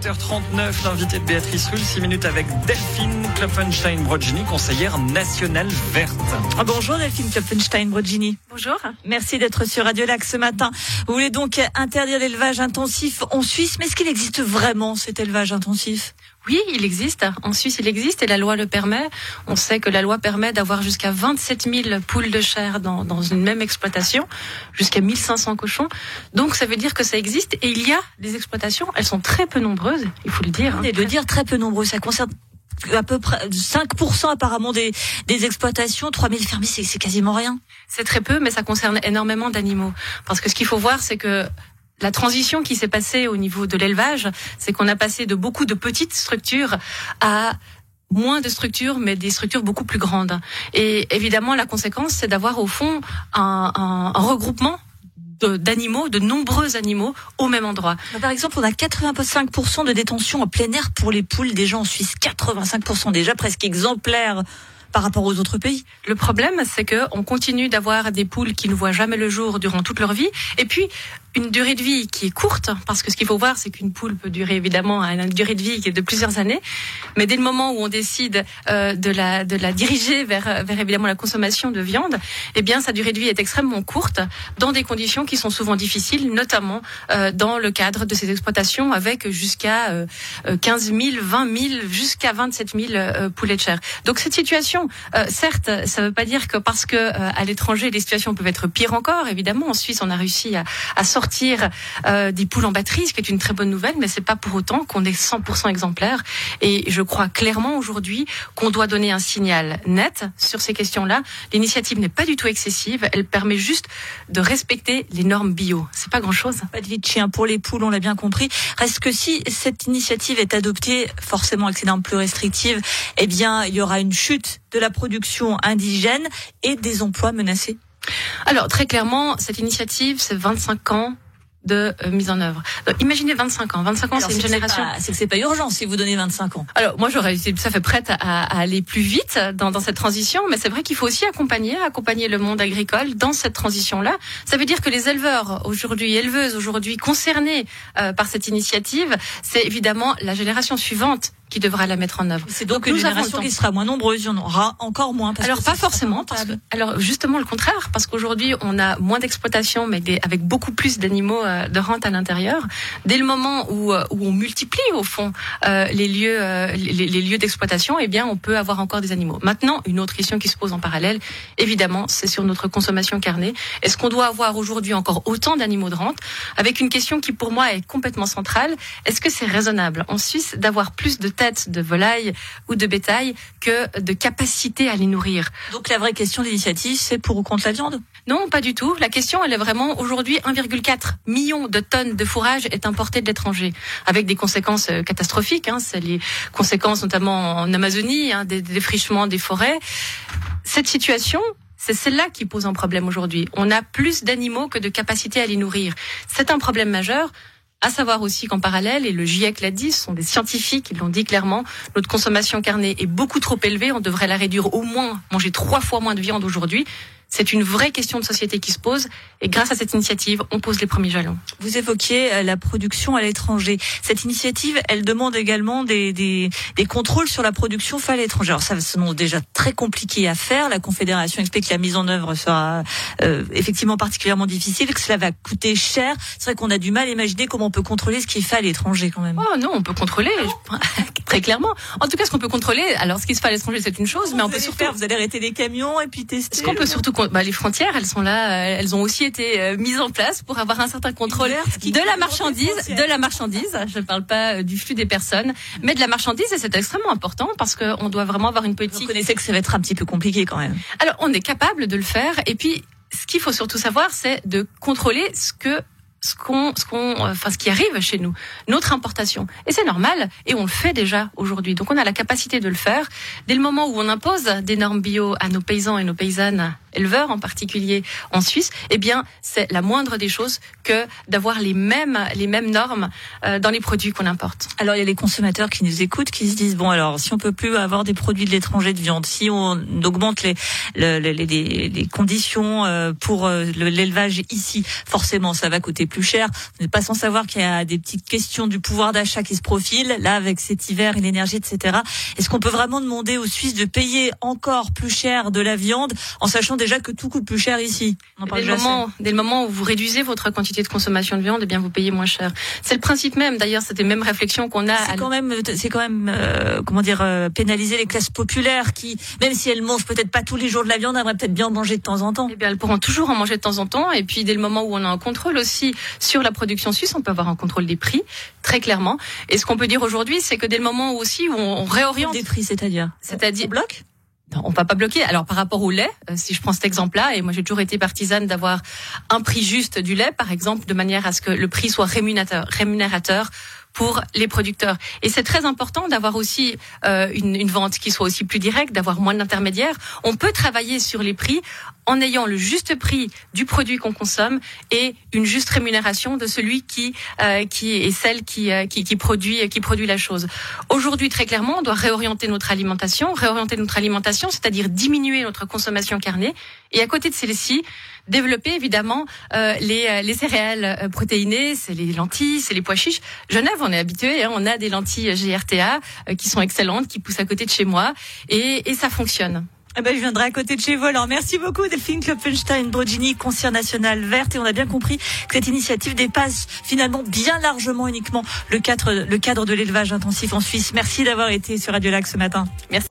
7h39, l'invité de Béatrice Rulle, 6 minutes avec Delphine Klopfenstein-Brodgini, conseillère nationale verte. Ah, bonjour Delphine Klopfenstein-Brodgini. Bonjour. Merci d'être sur Radio Lac ce matin. Vous voulez donc interdire l'élevage intensif en Suisse, mais est-ce qu'il existe vraiment cet élevage intensif? Oui, il existe. En Suisse, il existe et la loi le permet. On sait que la loi permet d'avoir jusqu'à 27 000 poules de chair dans, dans une même exploitation, jusqu'à 1500 cochons. Donc, ça veut dire que ça existe et il y a des exploitations. Elles sont très peu nombreuses, il faut le dire. Hein, et de dire très peu nombreuses, ça concerne à peu près 5% apparemment des, des exploitations, 3000 fermiers, c'est quasiment rien. C'est très peu, mais ça concerne énormément d'animaux. Parce que ce qu'il faut voir, c'est que la transition qui s'est passée au niveau de l'élevage, c'est qu'on a passé de beaucoup de petites structures à moins de structures, mais des structures beaucoup plus grandes. Et évidemment, la conséquence, c'est d'avoir au fond un, un, un regroupement d'animaux, de, nombreux animaux au même endroit. Par exemple, on a 85% de détention en plein air pour les poules déjà en Suisse. 85% déjà presque exemplaires par rapport aux autres pays. Le problème, c'est que on continue d'avoir des poules qui ne voient jamais le jour durant toute leur vie. Et puis, une durée de vie qui est courte, parce que ce qu'il faut voir, c'est qu'une poule peut durer évidemment une durée de vie qui est de plusieurs années, mais dès le moment où on décide euh, de la de la diriger vers vers évidemment la consommation de viande, eh bien sa durée de vie est extrêmement courte dans des conditions qui sont souvent difficiles, notamment euh, dans le cadre de ces exploitations avec jusqu'à euh, 15 000, 20 000, jusqu'à 27 000 euh, poulets de chair. Donc cette situation, certes, ça ne veut pas dire que parce que à l'étranger les situations peuvent être pires encore. Évidemment, en Suisse, on a réussi à, à sortir euh, des poules en batterie, ce qui est une très bonne nouvelle, mais c'est pas pour autant qu'on est 100% exemplaire. Et je crois clairement aujourd'hui qu'on doit donner un signal net sur ces questions-là. L'initiative n'est pas du tout excessive, elle permet juste de respecter les normes bio. C'est pas grand-chose. Pas de vie chien pour les poules, on l'a bien compris. Reste que si cette initiative est adoptée, forcément avec ces normes plus restrictives, eh bien, il y aura une chute de la production indigène et des emplois menacés. Alors très clairement, cette initiative, c'est 25 ans de euh, mise en œuvre. Donc, imaginez 25 ans. 25 ans, c'est une génération. C'est que c'est pas urgent si vous donnez 25 ans. Alors moi, j'aurais été tout à fait prête à, à aller plus vite dans, dans cette transition, mais c'est vrai qu'il faut aussi accompagner, accompagner le monde agricole dans cette transition-là. Ça veut dire que les éleveurs aujourd'hui, éleveuses aujourd'hui concernés euh, par cette initiative, c'est évidemment la génération suivante qui devra la mettre en œuvre. C'est donc, donc une génération qui sera moins nombreuse, il y en aura encore moins. Parce alors pas forcément, parce que, alors justement le contraire, parce qu'aujourd'hui on a moins d'exploitation, mais des, avec beaucoup plus d'animaux euh, de rente à l'intérieur. Dès le moment où, euh, où on multiplie au fond euh, les lieux, euh, les, les, lieux d'exploitation, eh bien on peut avoir encore des animaux. Maintenant, une autre question qui se pose en parallèle, évidemment, c'est sur notre consommation carnée. Est-ce qu'on doit avoir aujourd'hui encore autant d'animaux de rente? Avec une question qui pour moi est complètement centrale. Est-ce que c'est raisonnable en Suisse d'avoir plus de têtes de volailles ou de bétail que de capacité à les nourrir. Donc la vraie question de l'initiative, c'est pour ou contre la viande? Non, pas du tout. La question, elle est vraiment aujourd'hui 1,4 million de tonnes de fourrage est importé de l'étranger, avec des conséquences catastrophiques. Hein. C'est les conséquences notamment en Amazonie, hein, des défrichements des forêts. Cette situation, c'est celle-là qui pose un problème aujourd'hui. On a plus d'animaux que de capacité à les nourrir. C'est un problème majeur. À savoir aussi qu'en parallèle, et le GIEC l'a dit, ce sont des scientifiques qui l'ont dit clairement, notre consommation carnée est beaucoup trop élevée. On devrait la réduire au moins, manger trois fois moins de viande aujourd'hui. C'est une vraie question de société qui se pose et grâce à cette initiative, on pose les premiers jalons. Vous évoquiez la production à l'étranger. Cette initiative, elle demande également des, des, des contrôles sur la production faite à l'étranger. Alors ça, c'est déjà très compliqué à faire. La Confédération explique que la mise en œuvre sera euh, effectivement particulièrement difficile, que cela va coûter cher. C'est vrai qu'on a du mal à imaginer comment on peut contrôler ce qui est fait à l'étranger quand même. Oh non, on peut contrôler très clairement. En tout cas, ce qu'on peut contrôler, alors ce qui se fait à l'étranger, c'est une chose, mais on peut surtout faire, vous allez arrêter des camions et puis tester. Ce qu'on peut surtout bah, les frontières, elles sont là, elles ont aussi été euh, mises en place pour avoir un certain contrôle de la marchandise, de la marchandise. Je ne parle pas euh, du flux des personnes, mais de la marchandise et c'est extrêmement important parce qu'on doit vraiment avoir une politique. Vous connaissez que ça va être un petit peu compliqué quand même. Alors, on est capable de le faire et puis ce qu'il faut surtout savoir, c'est de contrôler ce que ce qu'on, ce qu'on, enfin, ce qui arrive chez nous, notre importation. Et c'est normal, et on le fait déjà aujourd'hui. Donc, on a la capacité de le faire. Dès le moment où on impose des normes bio à nos paysans et nos paysannes éleveurs en particulier en Suisse, eh bien, c'est la moindre des choses que d'avoir les mêmes, les mêmes normes euh, dans les produits qu'on importe. Alors, il y a les consommateurs qui nous écoutent, qui se disent, bon, alors, si on peut plus avoir des produits de l'étranger de viande, si on augmente les, les, les, les conditions euh, pour euh, l'élevage ici, forcément, ça va coûter plus cher. Vous n'êtes pas sans savoir qu'il y a des petites questions du pouvoir d'achat qui se profilent, là, avec cet hiver et l'énergie, etc. Est-ce qu'on peut vraiment demander aux Suisses de payer encore plus cher de la viande en sachant déjà que tout coûte plus cher ici dès, le moment, dès le moment où vous réduisez votre quantité de consommation de viande, eh bien vous payez moins cher. C'est le principe même. D'ailleurs, c'était même réflexion qu'on a. C'est quand même, c'est quand même, euh, comment dire, euh, pénaliser les classes populaires qui, même si elles mangent peut-être pas tous les jours de la viande, aimeraient peut-être bien en manger de temps en temps. Eh bien, elles pourront toujours en manger de temps en temps. Et puis, dès le moment où on a un contrôle aussi sur la production suisse, on peut avoir un contrôle des prix très clairement. Et ce qu'on peut dire aujourd'hui, c'est que dès le moment où aussi où on réoriente des prix, c'est-à-dire, c'est-à-dire bloc on va pas bloquer. Alors par rapport au lait, euh, si je prends cet exemple-là, et moi j'ai toujours été partisane d'avoir un prix juste du lait, par exemple, de manière à ce que le prix soit rémunérateur pour les producteurs. Et c'est très important d'avoir aussi euh, une, une, vente qui soit aussi plus directe, d'avoir moins d'intermédiaires. On peut travailler sur les prix en ayant le juste prix du produit qu'on consomme et une juste rémunération de celui qui euh, qui est celle qui, euh, qui, qui produit qui produit la chose. Aujourd'hui, très clairement, on doit réorienter notre alimentation, réorienter notre alimentation, c'est-à-dire diminuer notre consommation carnée. Et à côté de celle-ci, développer évidemment euh, les, euh, les céréales euh, protéinées, c'est les lentilles, c'est les pois chiches. Genève, on est habitué, hein, on a des lentilles GRTA qui sont excellentes, qui poussent à côté de chez moi, et, et ça fonctionne. Eh ben, je viendrai à côté de chez vous. Alors, merci beaucoup, Delphine Klopfenstein, Brogini, Concert National Verte. Et on a bien compris que cette initiative dépasse finalement bien largement uniquement le cadre, le cadre de l'élevage intensif en Suisse. Merci d'avoir été sur Radio Lac ce matin. Merci.